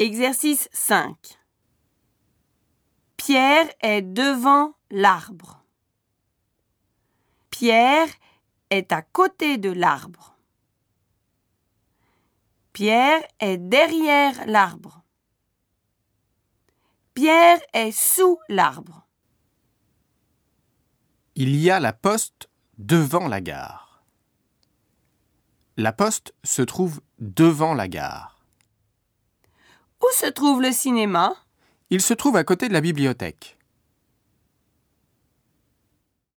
Exercice 5. Pierre est devant l'arbre. Pierre est à côté de l'arbre. Pierre est derrière l'arbre. Pierre est sous l'arbre. Il y a la poste devant la gare. La poste se trouve devant la gare. Où se trouve le cinéma? Il se trouve à côté de la bibliothèque.